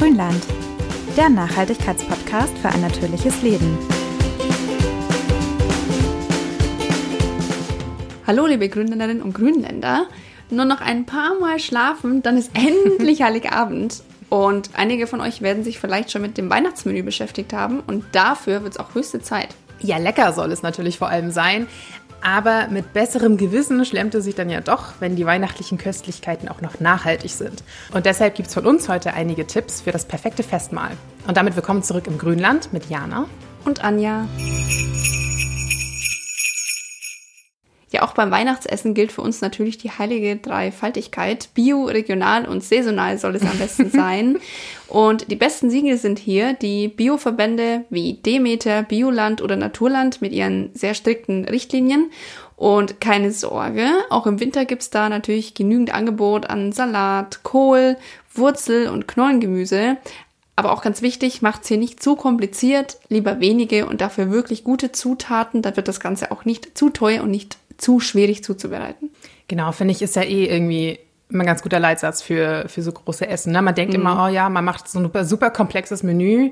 Grünland, der Nachhaltigkeitspodcast für ein natürliches Leben. Hallo, liebe Grünländerinnen und Grünländer. Nur noch ein paar Mal schlafen, dann ist endlich Heiligabend. Und einige von euch werden sich vielleicht schon mit dem Weihnachtsmenü beschäftigt haben. Und dafür wird es auch höchste Zeit. Ja, lecker soll es natürlich vor allem sein. Aber mit besserem Gewissen schlemmt es sich dann ja doch, wenn die weihnachtlichen Köstlichkeiten auch noch nachhaltig sind. Und deshalb gibt es von uns heute einige Tipps für das perfekte Festmahl. Und damit willkommen zurück im Grünland mit Jana und Anja. Ja, auch beim Weihnachtsessen gilt für uns natürlich die heilige Dreifaltigkeit. Bio, regional und saisonal soll es am besten sein. Und die besten Siegel sind hier die Bioverbände wie Demeter, Bioland oder Naturland mit ihren sehr strikten Richtlinien. Und keine Sorge, auch im Winter gibt's da natürlich genügend Angebot an Salat, Kohl, Wurzel und Knollengemüse. Aber auch ganz wichtig, macht's hier nicht zu kompliziert, lieber wenige und dafür wirklich gute Zutaten. Da wird das Ganze auch nicht zu teuer und nicht zu schwierig zuzubereiten. Genau, finde ich, ist ja eh irgendwie immer ein ganz guter Leitsatz für, für so große Essen. Ne? Man denkt mhm. immer, oh ja, man macht so ein super, super komplexes Menü.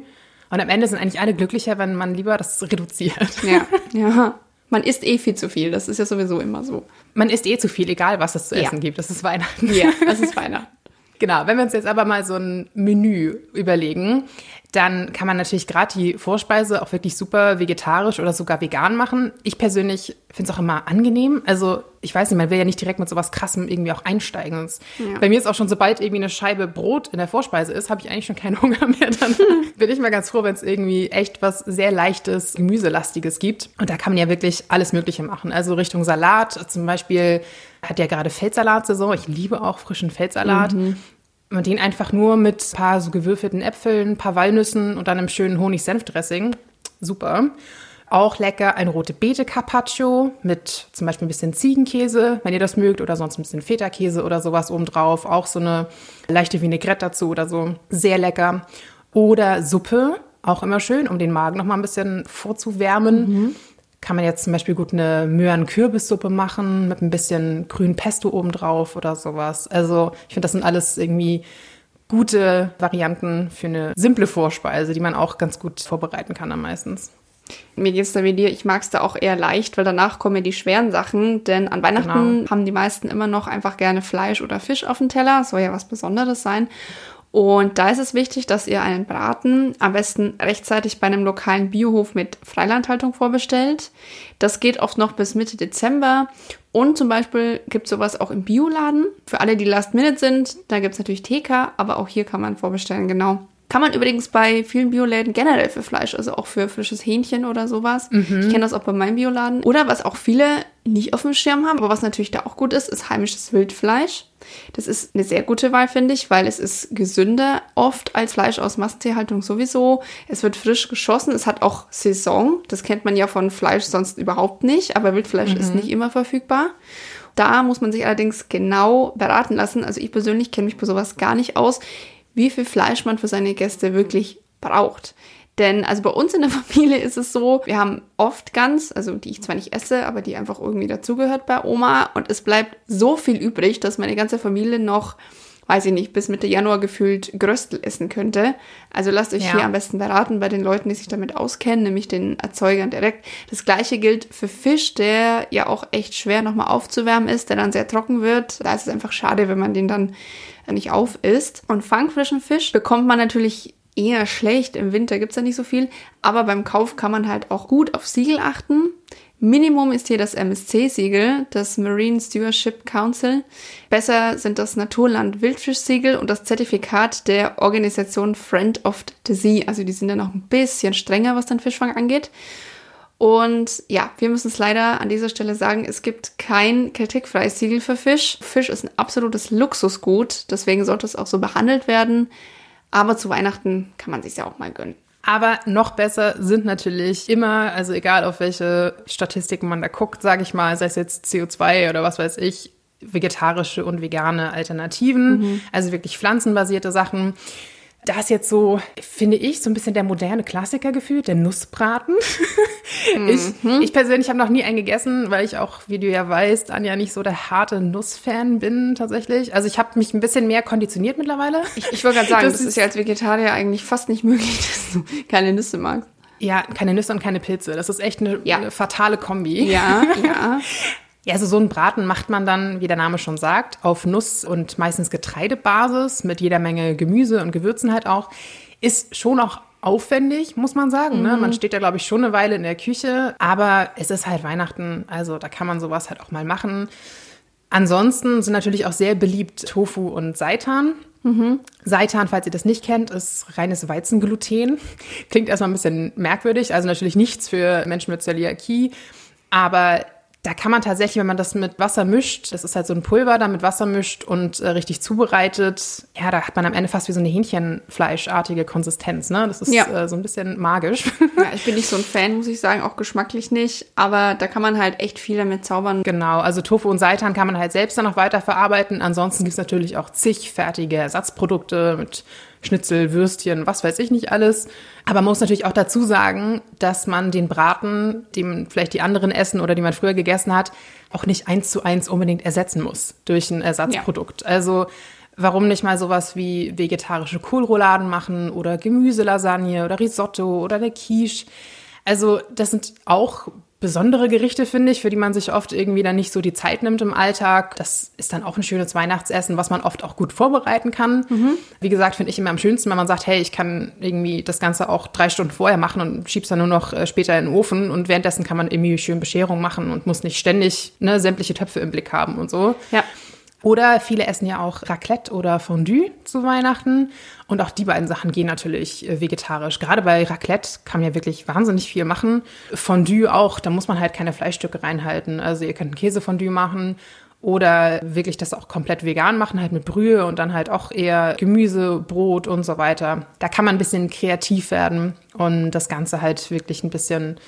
Und am Ende sind eigentlich alle glücklicher, wenn man lieber das reduziert. Ja, ja. Man isst eh viel zu viel. Das ist ja sowieso immer so. Man isst eh zu viel, egal was es zu essen ja. gibt. Das ist Weihnachten. Ja, das ist Weihnachten. Genau, wenn wir uns jetzt aber mal so ein Menü überlegen, dann kann man natürlich gerade die Vorspeise auch wirklich super vegetarisch oder sogar vegan machen. Ich persönlich finde es auch immer angenehm. Also ich weiß nicht, man will ja nicht direkt mit sowas krassem irgendwie auch einsteigen. Ja. Bei mir ist auch schon, sobald irgendwie eine Scheibe Brot in der Vorspeise ist, habe ich eigentlich schon keinen Hunger mehr. Dann bin ich mal ganz froh, wenn es irgendwie echt was sehr leichtes, gemüselastiges gibt. Und da kann man ja wirklich alles Mögliche machen. Also Richtung Salat, zum Beispiel hat ja gerade Feldsalat-Saison. Ich liebe auch frischen Feldsalat. Mhm. Und den einfach nur mit ein paar so gewürfelten Äpfeln, ein paar Walnüssen und dann einem schönen Honig-Senf-Dressing. Super. Auch lecker ein rote Beete Carpaccio mit zum Beispiel ein bisschen Ziegenkäse, wenn ihr das mögt, oder sonst ein bisschen Feta-Käse oder sowas obendrauf. Auch so eine leichte Vinaigrette dazu oder so. Sehr lecker. Oder Suppe, auch immer schön, um den Magen noch mal ein bisschen vorzuwärmen. Mhm kann man jetzt zum Beispiel gut eine Möhren-Kürbissuppe machen mit ein bisschen grünen Pesto obendrauf oder sowas. Also ich finde, das sind alles irgendwie gute Varianten für eine simple Vorspeise, die man auch ganz gut vorbereiten kann am meistens. Mir geht es da wie dir, ich mag es da auch eher leicht, weil danach kommen die schweren Sachen. Denn an Weihnachten genau. haben die meisten immer noch einfach gerne Fleisch oder Fisch auf dem Teller. Soll ja was Besonderes sein. Und da ist es wichtig, dass ihr einen Braten am besten rechtzeitig bei einem lokalen Biohof mit Freilandhaltung vorbestellt. Das geht oft noch bis Mitte Dezember. Und zum Beispiel gibt es sowas auch im Bioladen. Für alle, die Last Minute sind, da gibt es natürlich TK, aber auch hier kann man vorbestellen, genau. Kann man übrigens bei vielen Bioläden generell für Fleisch, also auch für frisches Hähnchen oder sowas. Mhm. Ich kenne das auch bei meinem Bioladen. Oder was auch viele nicht auf dem Schirm haben, aber was natürlich da auch gut ist, ist heimisches Wildfleisch. Das ist eine sehr gute Wahl, finde ich, weil es ist gesünder oft als Fleisch aus Massentierhaltung sowieso. Es wird frisch geschossen, es hat auch Saison. Das kennt man ja von Fleisch sonst überhaupt nicht, aber Wildfleisch mhm. ist nicht immer verfügbar. Da muss man sich allerdings genau beraten lassen. Also ich persönlich kenne mich bei sowas gar nicht aus wie viel Fleisch man für seine Gäste wirklich braucht. Denn also bei uns in der Familie ist es so, wir haben oft Gans, also die ich zwar nicht esse, aber die einfach irgendwie dazugehört bei Oma. Und es bleibt so viel übrig, dass meine ganze Familie noch, weiß ich nicht, bis Mitte Januar gefühlt Gröstel essen könnte. Also lasst euch ja. hier am besten beraten bei den Leuten, die sich damit auskennen, nämlich den Erzeugern direkt. Das gleiche gilt für Fisch, der ja auch echt schwer nochmal aufzuwärmen ist, der dann sehr trocken wird. Da ist es einfach schade, wenn man den dann nicht auf isst. Und fangfrischen Fisch bekommt man natürlich eher schlecht. Im Winter gibt es ja nicht so viel. Aber beim Kauf kann man halt auch gut auf Siegel achten. Minimum ist hier das MSC-Siegel, das Marine Stewardship Council. Besser sind das Naturland Wildfisch-Siegel und das Zertifikat der Organisation Friend of the Sea. Also die sind ja noch ein bisschen strenger, was den Fischfang angeht. Und ja, wir müssen es leider an dieser Stelle sagen, es gibt kein kritikfreies Siegel für Fisch. Fisch ist ein absolutes Luxusgut, deswegen sollte es auch so behandelt werden. Aber zu Weihnachten kann man sich ja auch mal gönnen. Aber noch besser sind natürlich immer, also egal auf welche Statistiken man da guckt, sage ich mal, sei es jetzt CO2 oder was weiß ich, vegetarische und vegane Alternativen, mhm. also wirklich pflanzenbasierte Sachen. Da ist jetzt so, finde ich, so ein bisschen der moderne Klassiker gefühlt, der Nussbraten. Mhm. Ich, ich persönlich habe noch nie einen gegessen, weil ich auch, wie du ja weißt, Anja nicht so der harte Nussfan bin tatsächlich. Also ich habe mich ein bisschen mehr konditioniert mittlerweile. Ich, ich wollte gerade sagen, das, das ist ja als Vegetarier eigentlich fast nicht möglich, dass du keine Nüsse magst. Ja, keine Nüsse und keine Pilze. Das ist echt eine, ja. eine fatale Kombi. Ja, ja. Ja, also so einen Braten macht man dann, wie der Name schon sagt, auf Nuss- und meistens Getreidebasis mit jeder Menge Gemüse und Gewürzen halt auch. Ist schon auch aufwendig, muss man sagen. Ne? Man mhm. steht da, glaube ich, schon eine Weile in der Küche, aber es ist halt Weihnachten, also da kann man sowas halt auch mal machen. Ansonsten sind natürlich auch sehr beliebt Tofu und Seitan. Mhm. Seitan, falls ihr das nicht kennt, ist reines Weizengluten. Klingt erstmal ein bisschen merkwürdig, also natürlich nichts für Menschen mit Zöliakie, aber da kann man tatsächlich, wenn man das mit Wasser mischt, das ist halt so ein Pulver, da mit Wasser mischt und äh, richtig zubereitet, ja, da hat man am Ende fast wie so eine Hähnchenfleischartige Konsistenz, ne? Das ist ja. äh, so ein bisschen magisch. Ja, ich bin nicht so ein Fan, muss ich sagen, auch geschmacklich nicht, aber da kann man halt echt viel damit zaubern. Genau, also Tofu und Seitan kann man halt selbst dann noch weiter verarbeiten. Ansonsten gibt es natürlich auch zig fertige Ersatzprodukte mit Schnitzel, Würstchen, was weiß ich nicht alles. Aber man muss natürlich auch dazu sagen, dass man den Braten, den vielleicht die anderen essen oder die man früher gegessen hat, auch nicht eins zu eins unbedingt ersetzen muss durch ein Ersatzprodukt. Ja. Also warum nicht mal sowas wie vegetarische Kohlrouladen machen oder Gemüselasagne oder Risotto oder eine Quiche. Also das sind auch besondere Gerichte, finde ich, für die man sich oft irgendwie dann nicht so die Zeit nimmt im Alltag. Das ist dann auch ein schönes Weihnachtsessen, was man oft auch gut vorbereiten kann. Mhm. Wie gesagt, finde ich immer am schönsten, wenn man sagt, hey, ich kann irgendwie das Ganze auch drei Stunden vorher machen und schieb's dann nur noch äh, später in den Ofen und währenddessen kann man irgendwie schön Bescherung machen und muss nicht ständig ne, sämtliche Töpfe im Blick haben und so. Ja. Oder viele essen ja auch Raclette oder Fondue zu Weihnachten. Und auch die beiden Sachen gehen natürlich äh, vegetarisch. Gerade bei Raclette kann man ja wirklich wahnsinnig viel machen. Fondue auch, da muss man halt keine Fleischstücke reinhalten. Also ihr könnt ein Käsefondue machen oder wirklich das auch komplett vegan machen, halt mit Brühe und dann halt auch eher Gemüse, Brot und so weiter. Da kann man ein bisschen kreativ werden und das Ganze halt wirklich ein bisschen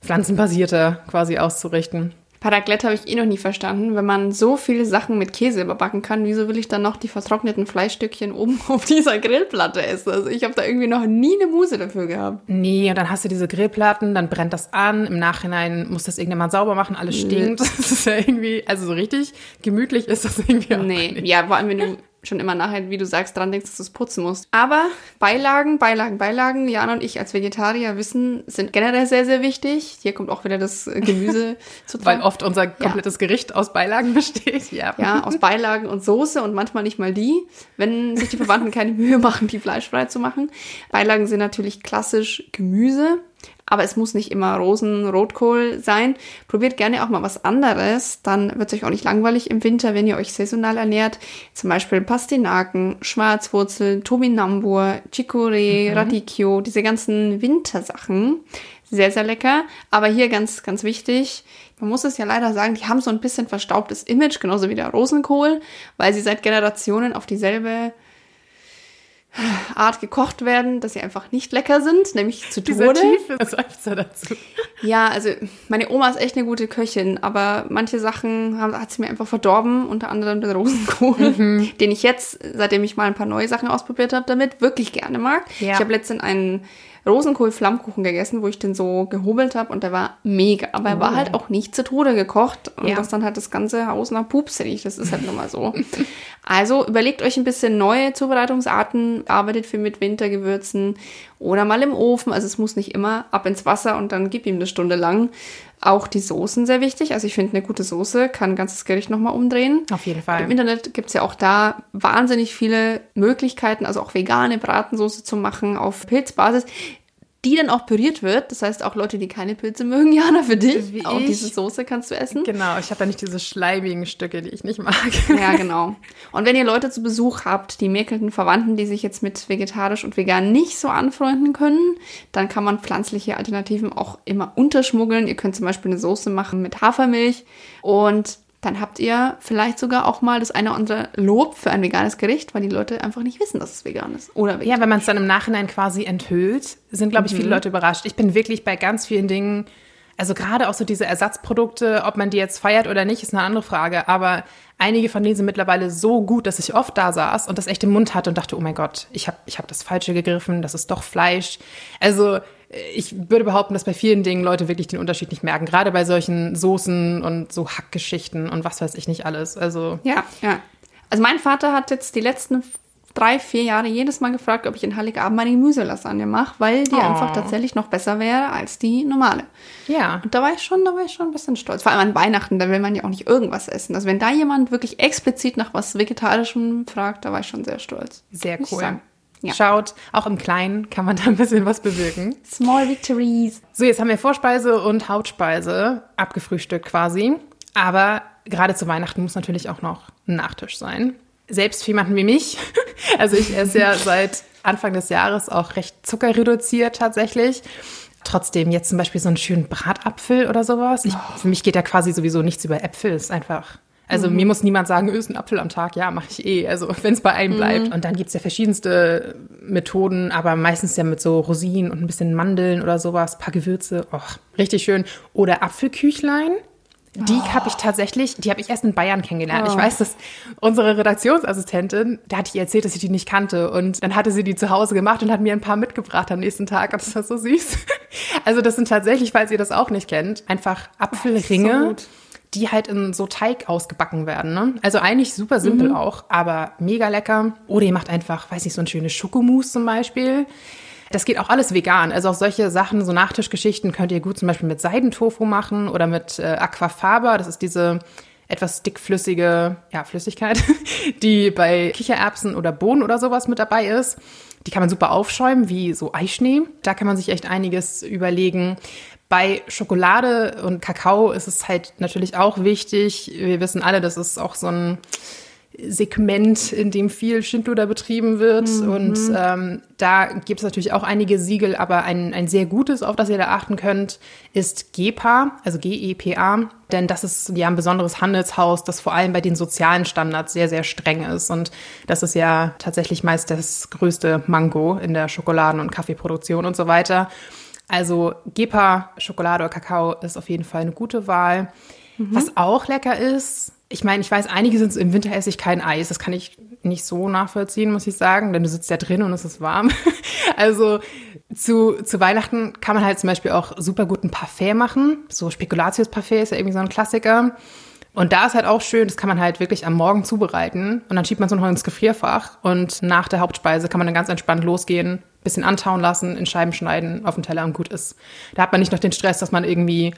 pflanzenbasierter quasi auszurichten. Paraglette habe ich eh noch nie verstanden. Wenn man so viele Sachen mit Käse überbacken kann, wieso will ich dann noch die vertrockneten Fleischstückchen oben auf dieser Grillplatte essen? Also ich habe da irgendwie noch nie eine Muse dafür gehabt. Nee, und dann hast du diese Grillplatten, dann brennt das an. Im Nachhinein muss das irgendjemand sauber machen, alles stinkt. Das ist ja irgendwie, also so richtig gemütlich ist das irgendwie auch Nee, nicht. ja, vor allem wenn du schon immer nachher, wie du sagst, dran denkst, dass du es putzen musst. Aber Beilagen, Beilagen, Beilagen, Jana und ich als Vegetarier wissen, sind generell sehr, sehr wichtig. Hier kommt auch wieder das Gemüse zu tragen. Weil oft unser komplettes ja. Gericht aus Beilagen besteht. Ja. ja, aus Beilagen und Soße und manchmal nicht mal die, wenn sich die Verwandten keine Mühe machen, die fleischfrei zu machen. Beilagen sind natürlich klassisch Gemüse aber es muss nicht immer Rosen, Rotkohl sein. Probiert gerne auch mal was anderes, dann wird es euch auch nicht langweilig im Winter, wenn ihr euch saisonal ernährt. Zum Beispiel Pastinaken, Schwarzwurzel, Tobinambur, Chicorée, mhm. Radicchio, diese ganzen Wintersachen. Sehr, sehr lecker. Aber hier ganz, ganz wichtig, man muss es ja leider sagen, die haben so ein bisschen verstaubtes Image, genauso wie der Rosenkohl, weil sie seit Generationen auf dieselbe Art gekocht werden, dass sie einfach nicht lecker sind, nämlich zu Tode. Tiefe Seufzer dazu. Ja, also meine Oma ist echt eine gute Köchin, aber manche Sachen haben, hat sie mir einfach verdorben, unter anderem den Rosenkohl, mhm. den ich jetzt, seitdem ich mal ein paar neue Sachen ausprobiert habe, damit wirklich gerne mag. Ja. Ich habe letztens einen Rosenkohl-Flammkuchen gegessen, wo ich den so gehobelt habe und der war mega. Aber er war oh. halt auch nicht zu Tode gekocht und ja. das dann halt das ganze Haus nach Pups riecht. Das ist halt nun mal so. also überlegt euch ein bisschen neue Zubereitungsarten, arbeitet viel mit Wintergewürzen oder mal im Ofen. Also es muss nicht immer ab ins Wasser und dann gib ihm eine Stunde lang. Auch die Soßen sehr wichtig. Also ich finde, eine gute Soße kann ein ganzes Gericht nochmal umdrehen. Auf jeden Fall. Im Internet gibt es ja auch da wahnsinnig viele Möglichkeiten, also auch vegane Bratensoße zu machen auf Pilzbasis die dann auch püriert wird. Das heißt, auch Leute, die keine Pilze mögen, Jana, für dich. Wie auch ich. diese Soße kannst du essen. Genau, ich habe da nicht diese schleimigen Stücke, die ich nicht mag. Ja, genau. Und wenn ihr Leute zu Besuch habt, die mäkelnden Verwandten, die sich jetzt mit vegetarisch und vegan nicht so anfreunden können, dann kann man pflanzliche Alternativen auch immer unterschmuggeln. Ihr könnt zum Beispiel eine Soße machen mit Hafermilch und dann habt ihr vielleicht sogar auch mal das eine oder andere Lob für ein veganes Gericht, weil die Leute einfach nicht wissen, dass es vegan ist. Oder vegan. Ja, wenn man es dann im Nachhinein quasi enthüllt, sind, glaube ich, mhm. viele Leute überrascht. Ich bin wirklich bei ganz vielen Dingen Also gerade auch so diese Ersatzprodukte, ob man die jetzt feiert oder nicht, ist eine andere Frage. Aber einige von denen sind mittlerweile so gut, dass ich oft da saß und das echt im Mund hatte und dachte, oh mein Gott, ich habe ich hab das Falsche gegriffen, das ist doch Fleisch. Also ich würde behaupten, dass bei vielen Dingen Leute wirklich den Unterschied nicht merken. Gerade bei solchen Soßen und so Hackgeschichten und was weiß ich nicht alles. Also ja, ja. Also mein Vater hat jetzt die letzten drei, vier Jahre jedes Mal gefragt, ob ich in Heiligabend meine Gemüselasagne mache, weil die oh. einfach tatsächlich noch besser wäre als die normale. Ja. Und da war ich schon, da war ich schon ein bisschen stolz. Vor allem an Weihnachten, da will man ja auch nicht irgendwas essen. Also wenn da jemand wirklich explizit nach was Vegetarischem fragt, da war ich schon sehr stolz. Sehr cool. Ja. Schaut, auch im Kleinen kann man da ein bisschen was bewirken. Small Victories. So, jetzt haben wir Vorspeise und Hauptspeise abgefrühstückt quasi. Aber gerade zu Weihnachten muss natürlich auch noch ein Nachtisch sein selbst für jemanden wie mich, also ich esse ja seit Anfang des Jahres auch recht zuckerreduziert tatsächlich. Trotzdem jetzt zum Beispiel so einen schönen Bratapfel oder sowas. Ich, für mich geht ja quasi sowieso nichts über Äpfel. ist einfach also mhm. mir muss niemand sagen, öst einen Apfel am Tag. Ja, mache ich eh. Also wenn es bei einem mhm. bleibt. Und dann gibt's ja verschiedenste Methoden, aber meistens ja mit so Rosinen und ein bisschen Mandeln oder sowas, paar Gewürze. Och, richtig schön. Oder Apfelküchlein. Die oh. habe ich tatsächlich, die habe ich erst in Bayern kennengelernt. Oh. Ich weiß, dass unsere Redaktionsassistentin, da hatte ich erzählt, dass ich die nicht kannte. Und dann hatte sie die zu Hause gemacht und hat mir ein paar mitgebracht am nächsten Tag. Und das war so süß. Also das sind tatsächlich, falls ihr das auch nicht kennt, einfach Apfelringe. So die halt in so Teig ausgebacken werden. Ne? Also eigentlich super simpel mhm. auch, aber mega lecker. Oder ihr macht einfach, weiß nicht, so ein schönes Schokomousse zum Beispiel. Das geht auch alles vegan. Also auch solche Sachen, so Nachtischgeschichten könnt ihr gut zum Beispiel mit Seidentofu machen oder mit äh, Aquafaba. Das ist diese etwas dickflüssige ja, Flüssigkeit, die bei Kichererbsen oder Bohnen oder sowas mit dabei ist. Die kann man super aufschäumen, wie so Eischnee. Da kann man sich echt einiges überlegen. Bei Schokolade und Kakao ist es halt natürlich auch wichtig. Wir wissen alle, das ist auch so ein Segment, in dem viel Shinto da betrieben wird. Mhm. Und ähm, da gibt es natürlich auch einige Siegel, aber ein, ein sehr gutes, auf das ihr da achten könnt, ist GEPA, also G-E-P-A. Denn das ist ja ein besonderes Handelshaus, das vor allem bei den sozialen Standards sehr, sehr streng ist. Und das ist ja tatsächlich meist das größte Mango in der Schokoladen- und Kaffeeproduktion und so weiter. Also GEPA, Schokolade oder Kakao ist auf jeden Fall eine gute Wahl. Mhm. Was auch lecker ist, ich meine, ich weiß, einige sind so, im Winter esse ich kein Eis. Das kann ich nicht so nachvollziehen, muss ich sagen, denn du sitzt ja drin und es ist warm. also zu, zu Weihnachten kann man halt zum Beispiel auch super gut ein Parfait machen. So Spekulatius-Parfait ist ja irgendwie so ein Klassiker. Und da ist halt auch schön, das kann man halt wirklich am Morgen zubereiten und dann schiebt man es noch ins Gefrierfach und nach der Hauptspeise kann man dann ganz entspannt losgehen, bisschen antauen lassen, in Scheiben schneiden, auf den Teller und gut ist. Da hat man nicht noch den Stress, dass man irgendwie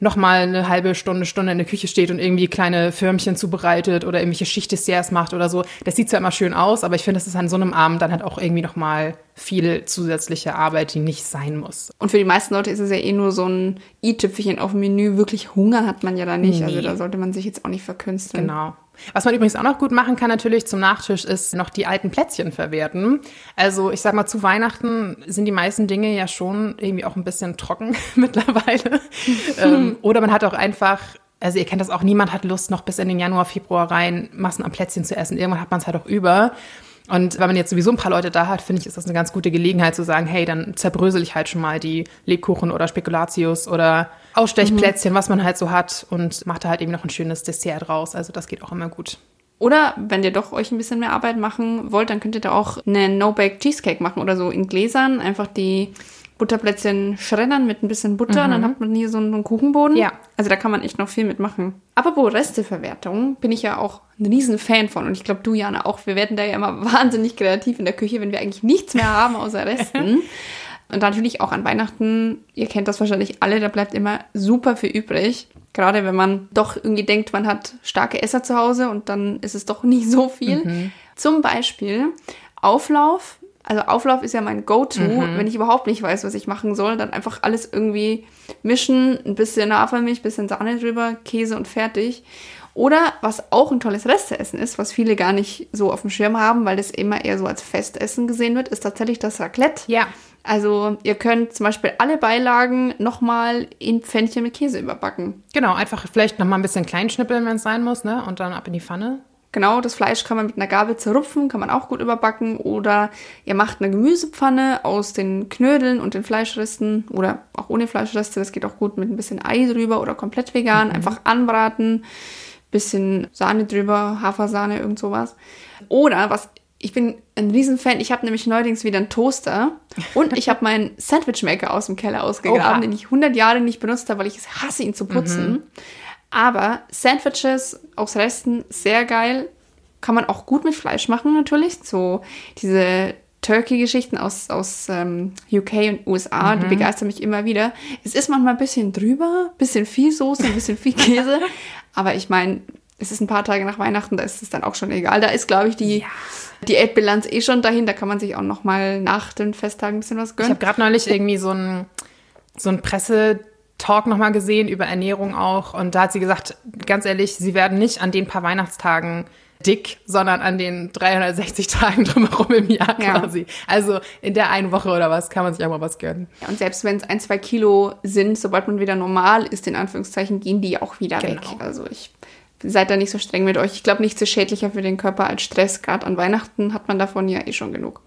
noch mal eine halbe Stunde, Stunde in der Küche steht und irgendwie kleine Förmchen zubereitet oder irgendwelche Schichtdesserts macht oder so. Das sieht zwar immer schön aus, aber ich finde, das ist an so einem Abend dann halt auch irgendwie noch mal viel zusätzliche Arbeit, die nicht sein muss. Und für die meisten Leute ist es ja eh nur so ein i-Tüpfelchen auf dem Menü. Wirklich Hunger hat man ja da nicht. Also nee. Also da sollte man sich jetzt auch nicht verkünsteln. Genau. Was man übrigens auch noch gut machen kann natürlich zum Nachtisch ist noch die alten Plätzchen verwerten. Also ich sag mal, zu Weihnachten sind die meisten Dinge ja schon irgendwie auch ein bisschen trocken mittlerweile. ähm, oder man hat auch einfach also ihr kennt das auch, niemand hat Lust, noch bis in den Januar, Februar rein Massen an Plätzchen zu essen. Irgendwann hat man es halt auch über. Und wenn man jetzt sowieso ein paar Leute da hat, finde ich, ist das eine ganz gute Gelegenheit zu sagen, hey, dann zerbrösel ich halt schon mal die Lebkuchen oder Spekulatius oder Ausstechplätzchen, mhm. was man halt so hat und macht da halt eben noch ein schönes Dessert draus. Also das geht auch immer gut. Oder wenn ihr doch euch ein bisschen mehr Arbeit machen wollt, dann könnt ihr da auch eine No-Bake Cheesecake machen oder so in Gläsern. Einfach die Butterplätzchen schreddern mit ein bisschen Butter mhm. und dann mhm. hat man hier so einen Kuchenboden. Ja. Also da kann man echt noch viel mitmachen. Apropos Resteverwertung, bin ich ja auch ein riesen Fan von und ich glaube du, Jana, auch. Wir werden da ja immer wahnsinnig kreativ in der Küche, wenn wir eigentlich nichts mehr haben außer Resten. und natürlich auch an Weihnachten, ihr kennt das wahrscheinlich alle, da bleibt immer super viel übrig. Gerade wenn man doch irgendwie denkt, man hat starke Esser zu Hause und dann ist es doch nicht so viel. Mhm. Zum Beispiel Auflauf also Auflauf ist ja mein Go-To. Mhm. Wenn ich überhaupt nicht weiß, was ich machen soll, dann einfach alles irgendwie mischen, ein bisschen Hafermilch, bisschen Sahne drüber, Käse und fertig. Oder was auch ein tolles Resteessen ist, was viele gar nicht so auf dem Schirm haben, weil das immer eher so als Festessen gesehen wird, ist tatsächlich das Raclette. Ja. Also ihr könnt zum Beispiel alle Beilagen nochmal in Pfännchen mit Käse überbacken. Genau, einfach vielleicht nochmal ein bisschen kleinschnippeln, wenn es sein muss, ne? Und dann ab in die Pfanne. Genau, das Fleisch kann man mit einer Gabel zerrupfen, kann man auch gut überbacken. Oder ihr macht eine Gemüsepfanne aus den Knödeln und den Fleischresten oder auch ohne Fleischreste. Das geht auch gut mit ein bisschen Ei drüber oder komplett vegan. Mhm. Einfach anbraten, bisschen Sahne drüber, Hafersahne, irgend sowas. Oder was ich bin ein Riesenfan. Ich habe nämlich neuerdings wieder einen Toaster und ich habe meinen Sandwichmaker aus dem Keller ausgegraben, Oha. den ich 100 Jahre nicht benutzt habe, weil ich es hasse, ihn zu putzen. Mhm. Aber Sandwiches aus Resten, sehr geil. Kann man auch gut mit Fleisch machen, natürlich. So diese Turkey-Geschichten aus, aus ähm, UK und USA, mhm. die begeistern mich immer wieder. Es ist manchmal ein bisschen drüber, ein bisschen viel Soße, ein bisschen viel Käse. aber ich meine, es ist ein paar Tage nach Weihnachten, da ist es dann auch schon egal. Da ist, glaube ich, die ja. Diätbilanz eh schon dahin. Da kann man sich auch noch mal nach den Festtagen ein bisschen was gönnen. Ich habe gerade neulich irgendwie so ein, so ein Pressetalk noch mal gesehen über Ernährung auch. Und da hat sie gesagt, ganz ehrlich, sie werden nicht an den paar Weihnachtstagen dick, sondern an den 360 Tagen drumherum im Jahr ja. quasi. Also in der einen Woche oder was kann man sich auch mal was gönnen. Ja, und selbst wenn es ein, zwei Kilo sind, sobald man wieder normal ist, in Anführungszeichen, gehen die auch wieder genau. weg. Also ich seid da nicht so streng mit euch. Ich glaube, nichts ist schädlicher für den Körper als Stress. Gerade an Weihnachten hat man davon ja eh schon genug.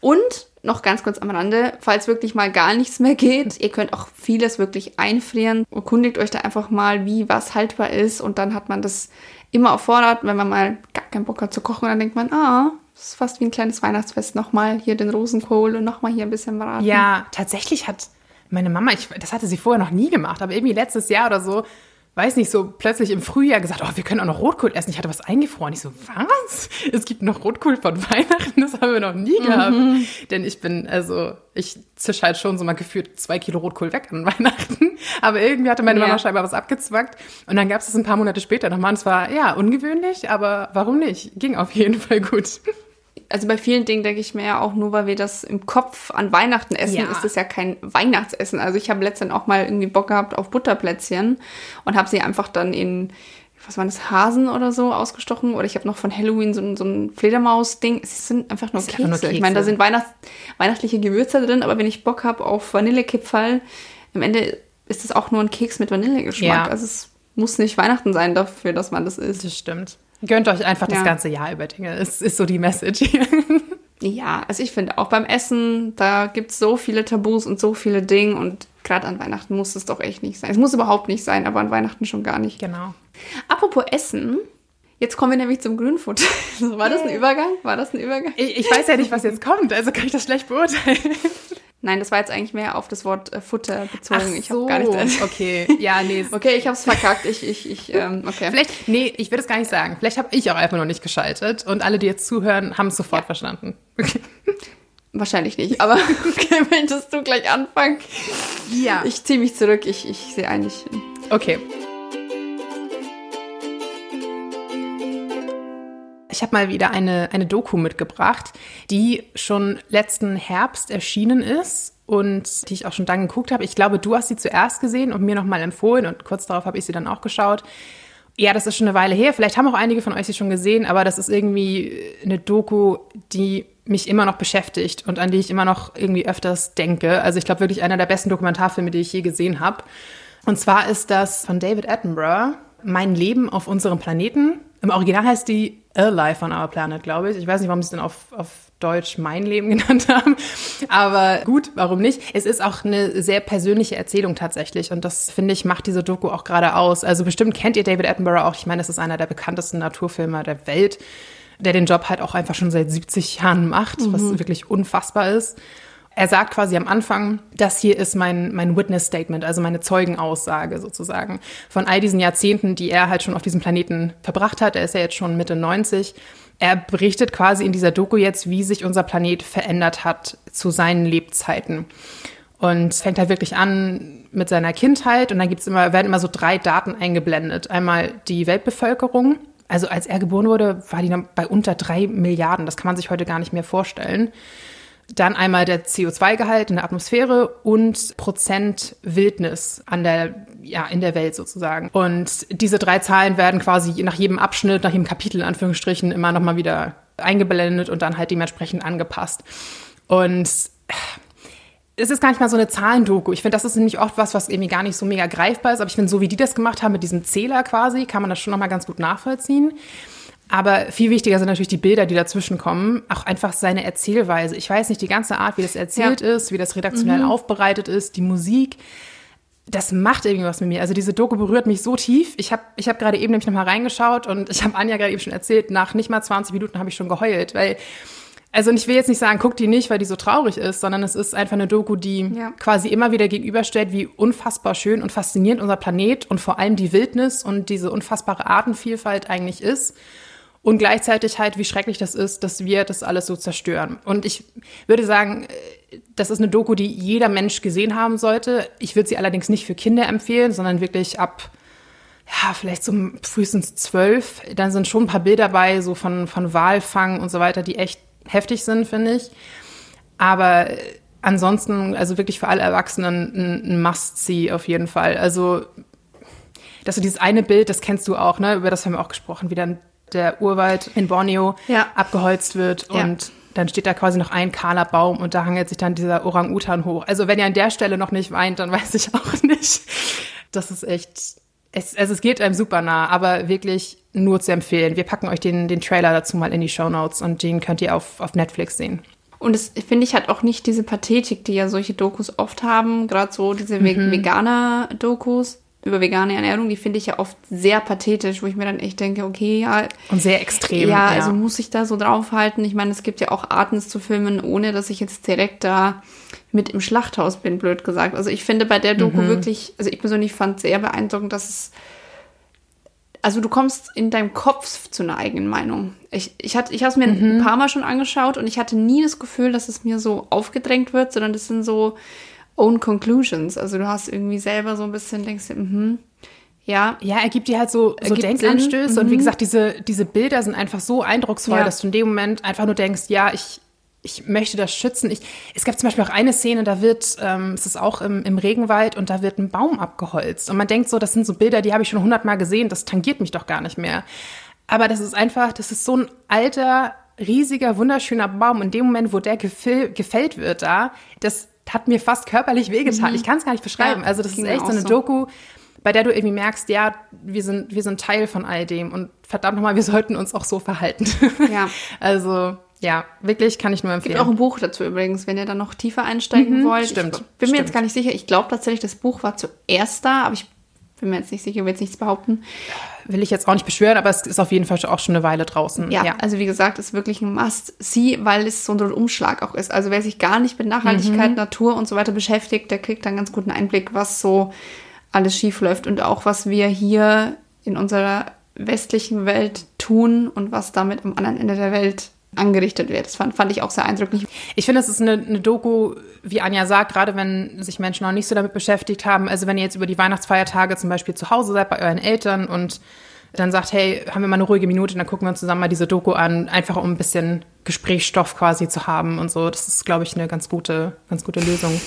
Und noch ganz kurz am Rande, falls wirklich mal gar nichts mehr geht, ihr könnt auch vieles wirklich einfrieren. Erkundigt euch da einfach mal, wie was haltbar ist und dann hat man das immer auf Vorrat. Wenn man mal gar keinen Bock hat zu kochen, dann denkt man, ah, das ist fast wie ein kleines Weihnachtsfest. Nochmal hier den Rosenkohl und nochmal hier ein bisschen braten. Ja, tatsächlich hat meine Mama, ich, das hatte sie vorher noch nie gemacht, aber irgendwie letztes Jahr oder so weiß nicht, so plötzlich im Frühjahr gesagt, oh, wir können auch noch Rotkohl essen. Ich hatte was eingefroren. Ich so, was? Es gibt noch Rotkohl von Weihnachten? Das haben wir noch nie gehabt. Mhm. Denn ich bin, also, ich zisch halt schon so mal gefühlt zwei Kilo Rotkohl weg an Weihnachten. Aber irgendwie hatte meine ja. Mama scheinbar was abgezwackt. Und dann gab es das ein paar Monate später nochmal. Und es war, ja, ungewöhnlich, aber warum nicht? Ging auf jeden Fall gut also bei vielen Dingen denke ich mir ja auch nur, weil wir das im Kopf an Weihnachten essen, ja. ist es ja kein Weihnachtsessen. Also ich habe letztens auch mal irgendwie Bock gehabt auf Butterplätzchen und habe sie einfach dann in, was war das, Hasen oder so ausgestochen. Oder ich habe noch von Halloween so, ein, so ein Fledermaus-Ding. Es sind einfach nur Kekse. nur Kekse. Ich meine, da sind Weihnachts weihnachtliche Gewürze drin, aber wenn ich Bock habe auf Vanillekipferl, am Ende ist es auch nur ein Keks mit Vanillegeschmack. Ja. Also es muss nicht Weihnachten sein dafür, dass man das isst. Das stimmt. Gönnt euch einfach ja. das ganze Jahr über Dinge. Es ist so die Message hier. Ja, also ich finde auch beim Essen, da gibt es so viele Tabus und so viele Dinge und gerade an Weihnachten muss es doch echt nicht sein. Es muss überhaupt nicht sein, aber an Weihnachten schon gar nicht. Genau. Apropos Essen, Jetzt kommen wir nämlich zum Grünfutter. War das ein Übergang? War das ein Übergang? Ich, ich, weiß ja nicht, was jetzt kommt, also kann ich das schlecht beurteilen. Nein, das war jetzt eigentlich mehr auf das Wort äh, Futter bezogen. Ach ich habe gar nichts. Okay, ja, nee. okay, ich habe es verkackt. Ich, ich, ich, ähm, okay. Vielleicht, nee, ich würde es gar nicht sagen. Vielleicht habe ich auch einfach noch nicht geschaltet und alle, die jetzt zuhören, haben es sofort ja. verstanden. Okay. Wahrscheinlich nicht, aber okay, möchtest du gleich anfangen? Ja. Ich ziehe mich zurück. Ich, ich sehe eigentlich. Okay. Ich habe mal wieder eine, eine Doku mitgebracht, die schon letzten Herbst erschienen ist und die ich auch schon dann geguckt habe. Ich glaube, du hast sie zuerst gesehen und mir nochmal empfohlen und kurz darauf habe ich sie dann auch geschaut. Ja, das ist schon eine Weile her. Vielleicht haben auch einige von euch sie schon gesehen, aber das ist irgendwie eine Doku, die mich immer noch beschäftigt und an die ich immer noch irgendwie öfters denke. Also ich glaube wirklich einer der besten Dokumentarfilme, die ich je gesehen habe. Und zwar ist das von David Attenborough, Mein Leben auf unserem Planeten. Im Original heißt die A Life on Our Planet, glaube ich. Ich weiß nicht, warum sie es denn auf, auf Deutsch Mein Leben genannt haben. Aber gut, warum nicht? Es ist auch eine sehr persönliche Erzählung tatsächlich. Und das, finde ich, macht diese Doku auch gerade aus. Also bestimmt kennt ihr David Attenborough auch. Ich meine, das ist einer der bekanntesten Naturfilmer der Welt, der den Job halt auch einfach schon seit 70 Jahren macht, mhm. was wirklich unfassbar ist. Er sagt quasi am Anfang, das hier ist mein, mein Witness Statement, also meine Zeugenaussage sozusagen von all diesen Jahrzehnten, die er halt schon auf diesem Planeten verbracht hat. Er ist ja jetzt schon Mitte 90. Er berichtet quasi in dieser Doku jetzt, wie sich unser Planet verändert hat zu seinen Lebzeiten. Und fängt halt wirklich an mit seiner Kindheit und dann gibt's immer, werden immer so drei Daten eingeblendet. Einmal die Weltbevölkerung. Also als er geboren wurde, war die noch bei unter drei Milliarden. Das kann man sich heute gar nicht mehr vorstellen. Dann einmal der CO2-Gehalt in der Atmosphäre und Prozent Wildnis an der, ja, in der Welt sozusagen. Und diese drei Zahlen werden quasi nach jedem Abschnitt, nach jedem Kapitel in Anführungsstrichen immer nochmal wieder eingeblendet und dann halt dementsprechend angepasst. Und es ist gar nicht mal so eine Zahlendoku. Ich finde, das ist nämlich oft was, was irgendwie gar nicht so mega greifbar ist. Aber ich finde, so wie die das gemacht haben mit diesem Zähler quasi, kann man das schon nochmal ganz gut nachvollziehen. Aber viel wichtiger sind natürlich die Bilder, die dazwischen kommen. Auch einfach seine Erzählweise. Ich weiß nicht, die ganze Art, wie das erzählt ja. ist, wie das redaktionell mhm. aufbereitet ist, die Musik. Das macht irgendwie was mit mir. Also diese Doku berührt mich so tief. Ich habe ich hab gerade eben nämlich nochmal reingeschaut und ich habe Anja gerade eben schon erzählt, nach nicht mal 20 Minuten habe ich schon geheult, weil also ich will jetzt nicht sagen, guck die nicht, weil die so traurig ist, sondern es ist einfach eine Doku, die ja. quasi immer wieder gegenüberstellt, wie unfassbar schön und faszinierend unser Planet und vor allem die Wildnis und diese unfassbare Artenvielfalt eigentlich ist. Und gleichzeitig halt, wie schrecklich das ist, dass wir das alles so zerstören. Und ich würde sagen, das ist eine Doku, die jeder Mensch gesehen haben sollte. Ich würde sie allerdings nicht für Kinder empfehlen, sondern wirklich ab, ja, vielleicht so frühestens zwölf. Dann sind schon ein paar Bilder dabei, so von, von Walfang und so weiter, die echt heftig sind, finde ich. Aber ansonsten, also wirklich für alle Erwachsenen ein, ein Must-See auf jeden Fall. Also, dass du dieses eine Bild, das kennst du auch, ne? Über das haben wir auch gesprochen, wie dann der Urwald in Borneo ja. abgeholzt wird ja. und dann steht da quasi noch ein kahler Baum und da hangelt sich dann dieser Orang-Utan hoch. Also wenn ihr an der Stelle noch nicht weint, dann weiß ich auch nicht. Das ist echt, es, also es geht einem super nah, aber wirklich nur zu empfehlen. Wir packen euch den, den Trailer dazu mal in die Show Notes und den könnt ihr auf, auf Netflix sehen. Und es finde ich hat auch nicht diese Pathetik, die ja solche Dokus oft haben, gerade so diese mhm. Veganer-Dokus über vegane Ernährung, die finde ich ja oft sehr pathetisch, wo ich mir dann echt denke, okay, ja. Und sehr extrem. Ja, ja. also muss ich da so draufhalten. Ich meine, es gibt ja auch Arten zu filmen, ohne dass ich jetzt direkt da mit im Schlachthaus bin, blöd gesagt. Also ich finde bei der Doku mhm. wirklich, also ich persönlich fand sehr beeindruckend, dass es also du kommst in deinem Kopf zu einer eigenen Meinung. Ich, ich, ich habe es mir mhm. ein paar Mal schon angeschaut und ich hatte nie das Gefühl, dass es mir so aufgedrängt wird, sondern das sind so Own Conclusions. Also du hast irgendwie selber so ein bisschen, denkst du, mhm. Ja. Ja, er gibt dir halt so, so Denkanstöße. Mhm. Und wie mhm. gesagt, diese, diese Bilder sind einfach so eindrucksvoll, ja. dass du in dem Moment einfach nur denkst, ja, ich, ich möchte das schützen. Ich, es gab zum Beispiel auch eine Szene, da wird, ähm, es ist auch im, im Regenwald und da wird ein Baum abgeholzt. Und man denkt so, das sind so Bilder, die habe ich schon hundertmal gesehen, das tangiert mich doch gar nicht mehr. Aber das ist einfach, das ist so ein alter, riesiger, wunderschöner Baum. In dem Moment, wo der gefäll, gefällt wird da, das hat mir fast körperlich wehgetan. Mhm. Ich kann es gar nicht beschreiben. Ja, also das ist echt so eine so. Doku, bei der du irgendwie merkst, ja, wir sind, wir sind Teil von all dem und verdammt nochmal, wir sollten uns auch so verhalten. Ja. also ja, wirklich kann ich nur empfehlen. Es gibt auch ein Buch dazu übrigens, wenn ihr da noch tiefer einsteigen mhm, wollt. Stimmt. Ich bin mir stimmt. jetzt gar nicht sicher. Ich glaube tatsächlich, das Buch war zuerst da, aber ich bin mir jetzt nicht sicher, will jetzt nichts behaupten. Will ich jetzt auch nicht beschwören, aber es ist auf jeden Fall auch schon eine Weile draußen. Ja, ja. also wie gesagt, ist wirklich ein Must-See, weil es so ein Umschlag auch ist. Also wer sich gar nicht mit Nachhaltigkeit, mhm. Natur und so weiter beschäftigt, der kriegt dann ganz guten Einblick, was so alles schief läuft und auch was wir hier in unserer westlichen Welt tun und was damit am anderen Ende der Welt angerichtet wird. Das fand, fand ich auch sehr eindrücklich. Ich finde, es ist eine, eine Doku, wie Anja sagt, gerade wenn sich Menschen noch nicht so damit beschäftigt haben. Also wenn ihr jetzt über die Weihnachtsfeiertage zum Beispiel zu Hause seid bei euren Eltern und dann sagt, hey, haben wir mal eine ruhige Minute, dann gucken wir uns zusammen mal diese Doku an, einfach um ein bisschen Gesprächsstoff quasi zu haben und so. Das ist, glaube ich, eine ganz gute, ganz gute Lösung.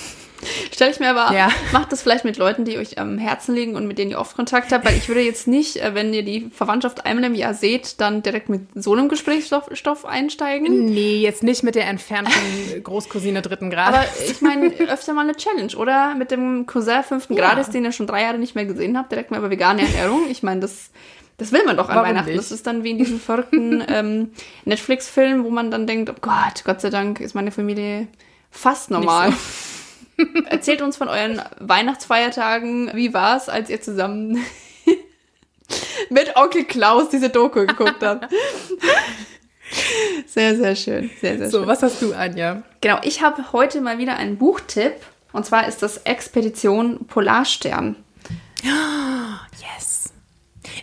Stelle ich mir aber, ja. macht das vielleicht mit Leuten, die euch am Herzen liegen und mit denen ihr oft Kontakt habt, weil ich würde jetzt nicht, äh, wenn ihr die Verwandtschaft einmal im Jahr seht, dann direkt mit so einem Gesprächsstoff Stoff einsteigen. Nee, jetzt nicht mit der entfernten Großcousine dritten Grades. Aber ich meine, öfter mal eine Challenge, oder? Mit dem Cousin fünften ja. Grades, den ihr schon drei Jahre nicht mehr gesehen habt, direkt mal über vegane Ernährung. Ich meine, das, das will man doch an Warum Weihnachten. Nicht? Das ist dann wie in diesem verrückten ähm, Netflix-Film, wo man dann denkt, oh Gott, Gott sei Dank ist meine Familie fast normal. So. Erzählt uns von euren Weihnachtsfeiertagen. Wie war es, als ihr zusammen mit Onkel Klaus diese Doku geguckt habt? Sehr, sehr schön. Sehr, sehr so, schön. was hast du, Anja? Genau, ich habe heute mal wieder einen Buchtipp. Und zwar ist das Expedition Polarstern. Yes.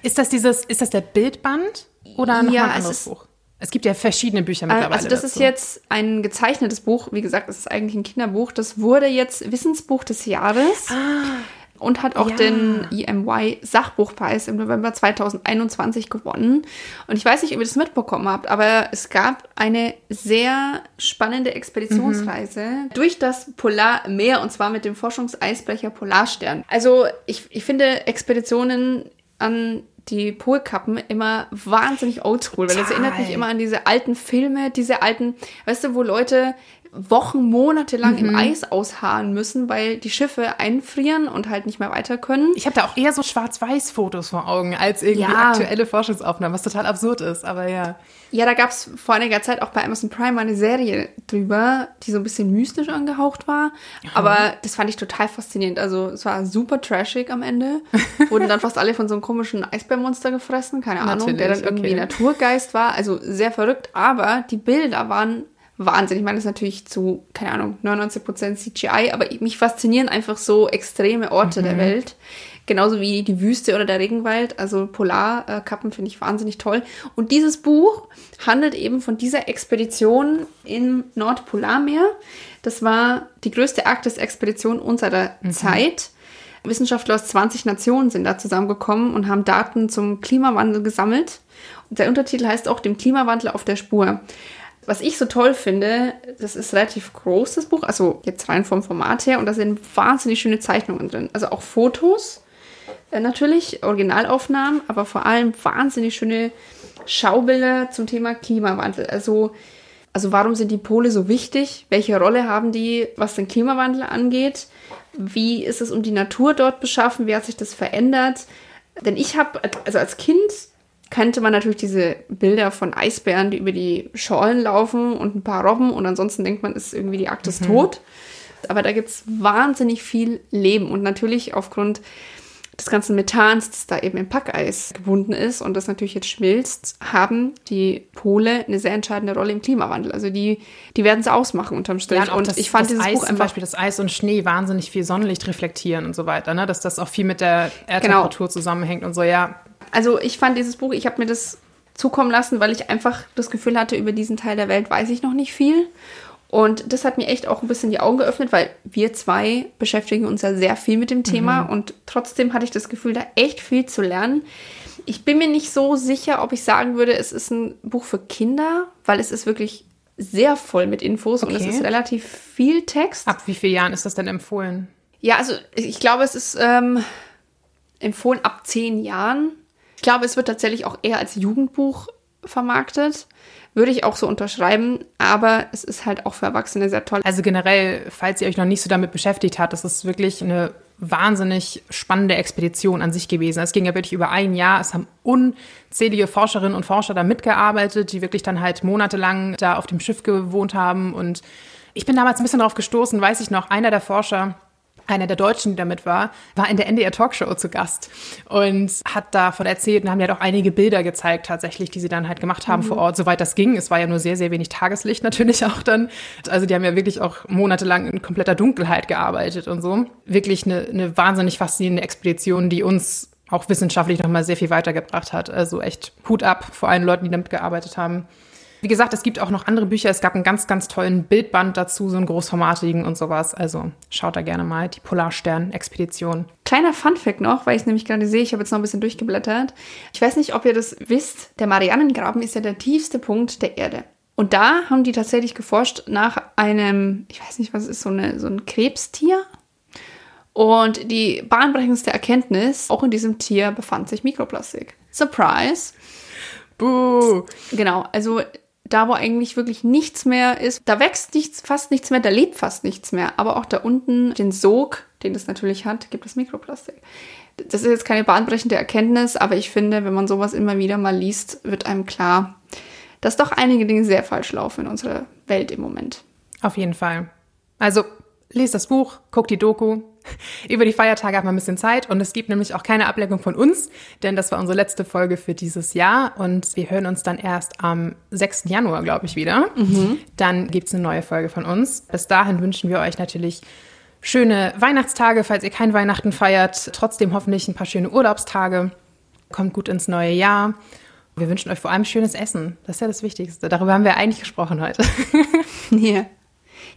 Ist das dieses, ist das der Bildband oder noch ja, ein anderes Buch? Es gibt ja verschiedene Bücher mittlerweile. Also das dazu. ist jetzt ein gezeichnetes Buch. Wie gesagt, es ist eigentlich ein Kinderbuch. Das wurde jetzt Wissensbuch des Jahres. Ah, und hat auch ja. den EMY Sachbuchpreis im November 2021 gewonnen. Und ich weiß nicht, ob ihr das mitbekommen habt, aber es gab eine sehr spannende Expeditionsreise mhm. durch das Polarmeer und zwar mit dem Forschungseisbrecher Polarstern. Also ich, ich finde Expeditionen an die Polkappen immer wahnsinnig oldschool, weil das erinnert mich immer an diese alten Filme, diese alten, weißt du, wo Leute Wochen, Monate lang mhm. im Eis ausharren müssen, weil die Schiffe einfrieren und halt nicht mehr weiter können. Ich habe da auch eher so Schwarz-Weiß-Fotos vor Augen als irgendwie ja. aktuelle Forschungsaufnahmen, was total absurd ist, aber ja. Ja, da gab es vor einiger Zeit auch bei Amazon Prime eine Serie drüber, die so ein bisschen mystisch angehaucht war. Aber das fand ich total faszinierend. Also es war super trashig am Ende. Wurden dann fast alle von so einem komischen Eisbärmonster gefressen, keine Ahnung, der dann irgendwie okay. Naturgeist war. Also sehr verrückt. Aber die Bilder waren Wahnsinn. Ich meine, das ist natürlich zu, keine Ahnung, 99% CGI, aber mich faszinieren einfach so extreme Orte mhm. der Welt. Genauso wie die Wüste oder der Regenwald. Also Polarkappen finde ich wahnsinnig toll. Und dieses Buch handelt eben von dieser Expedition im Nordpolarmeer. Das war die größte Arktis-Expedition unserer mhm. Zeit. Wissenschaftler aus 20 Nationen sind da zusammengekommen und haben Daten zum Klimawandel gesammelt. Und der Untertitel heißt auch dem Klimawandel auf der Spur. Was ich so toll finde, das ist relativ groß, das Buch, also jetzt rein vom Format her, und da sind wahnsinnig schöne Zeichnungen drin. Also auch Fotos, äh, natürlich, Originalaufnahmen, aber vor allem wahnsinnig schöne Schaubilder zum Thema Klimawandel. Also, also warum sind die Pole so wichtig? Welche Rolle haben die, was den Klimawandel angeht? Wie ist es um die Natur dort beschaffen? Wie hat sich das verändert? Denn ich habe, also als Kind kannte man natürlich diese Bilder von Eisbären, die über die Schollen laufen und ein paar Robben und ansonsten denkt man, ist irgendwie die Arktis mhm. tot. Aber da gibt es wahnsinnig viel Leben und natürlich aufgrund des ganzen Methans, das da eben im Packeis gebunden ist und das natürlich jetzt schmilzt, haben die Pole eine sehr entscheidende Rolle im Klimawandel. Also die, die werden es ausmachen unterm Strich. Ja, und, und das, ich fand dieses Eis, Buch zum Beispiel das Eis und Schnee wahnsinnig viel Sonnenlicht reflektieren und so weiter, ne? dass das auch viel mit der Erdtemperatur genau. zusammenhängt und so. Ja, also ich fand dieses Buch, ich habe mir das zukommen lassen, weil ich einfach das Gefühl hatte, über diesen Teil der Welt weiß ich noch nicht viel. Und das hat mir echt auch ein bisschen die Augen geöffnet, weil wir zwei beschäftigen uns ja sehr viel mit dem Thema mhm. und trotzdem hatte ich das Gefühl, da echt viel zu lernen. Ich bin mir nicht so sicher, ob ich sagen würde, es ist ein Buch für Kinder, weil es ist wirklich sehr voll mit Infos okay. und es ist relativ viel Text. Ab wie vielen Jahren ist das denn empfohlen? Ja, also ich glaube, es ist ähm, empfohlen ab zehn Jahren glaube, es wird tatsächlich auch eher als Jugendbuch vermarktet. Würde ich auch so unterschreiben, aber es ist halt auch für Erwachsene sehr toll. Also generell, falls ihr euch noch nicht so damit beschäftigt habt, das ist wirklich eine wahnsinnig spannende Expedition an sich gewesen. Es ging ja wirklich über ein Jahr. Es haben unzählige Forscherinnen und Forscher da mitgearbeitet, die wirklich dann halt monatelang da auf dem Schiff gewohnt haben. Und ich bin damals ein bisschen darauf gestoßen, weiß ich noch, einer der Forscher, einer der Deutschen, die damit war, war in der NDR Talkshow zu Gast und hat davon erzählt und haben ja doch einige Bilder gezeigt tatsächlich, die sie dann halt gemacht haben mhm. vor Ort, soweit das ging. Es war ja nur sehr, sehr wenig Tageslicht natürlich auch dann. Also die haben ja wirklich auch monatelang in kompletter Dunkelheit gearbeitet und so. Wirklich eine, eine wahnsinnig faszinierende Expedition, die uns auch wissenschaftlich nochmal sehr viel weitergebracht hat. Also echt Hut ab vor allen Leuten, die damit gearbeitet haben. Wie gesagt, es gibt auch noch andere Bücher. Es gab einen ganz, ganz tollen Bildband dazu, so einen großformatigen und sowas. Also schaut da gerne mal die Polarstern-Expedition. Kleiner Funfact noch, weil ich es nämlich gerade sehe, ich habe jetzt noch ein bisschen durchgeblättert. Ich weiß nicht, ob ihr das wisst, der Marianengraben ist ja der tiefste Punkt der Erde. Und da haben die tatsächlich geforscht nach einem, ich weiß nicht, was ist, so, eine, so ein Krebstier. Und die bahnbrechendste Erkenntnis, auch in diesem Tier befand sich Mikroplastik. Surprise! Buh. Genau, also da, wo eigentlich wirklich nichts mehr ist, da wächst nichts, fast nichts mehr, da lebt fast nichts mehr. Aber auch da unten, den Sog, den es natürlich hat, gibt es Mikroplastik. Das ist jetzt keine bahnbrechende Erkenntnis, aber ich finde, wenn man sowas immer wieder mal liest, wird einem klar, dass doch einige Dinge sehr falsch laufen in unserer Welt im Moment. Auf jeden Fall. Also lest das Buch, guckt die Doku. Über die Feiertage hat man ein bisschen Zeit und es gibt nämlich auch keine Ablenkung von uns, denn das war unsere letzte Folge für dieses Jahr und wir hören uns dann erst am 6. Januar, glaube ich, wieder. Mhm. Dann gibt es eine neue Folge von uns. Bis dahin wünschen wir euch natürlich schöne Weihnachtstage, falls ihr kein Weihnachten feiert. Trotzdem hoffentlich ein paar schöne Urlaubstage. Kommt gut ins neue Jahr. Wir wünschen euch vor allem schönes Essen. Das ist ja das Wichtigste. Darüber haben wir eigentlich gesprochen heute. Ja.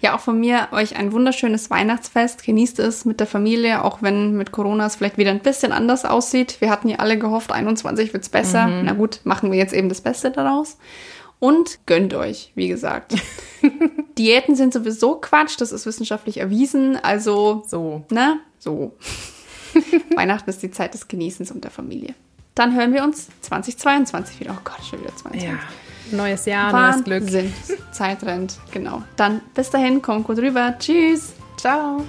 Ja, auch von mir euch ein wunderschönes Weihnachtsfest. Genießt es mit der Familie, auch wenn mit Corona es vielleicht wieder ein bisschen anders aussieht. Wir hatten ja alle gehofft, 21 wird's besser. Mhm. Na gut, machen wir jetzt eben das Beste daraus. Und gönnt euch, wie gesagt. Diäten sind sowieso Quatsch, das ist wissenschaftlich erwiesen. Also, so. Ne? So. Weihnachten ist die Zeit des Genießens und der Familie. Dann hören wir uns 2022 wieder. Oh Gott, schon wieder 2022. Ja. Neues Jahr, Wahnsinn. neues Glück. Zeit rennt. Genau. Dann bis dahin, kommt gut rüber. Tschüss. Ciao.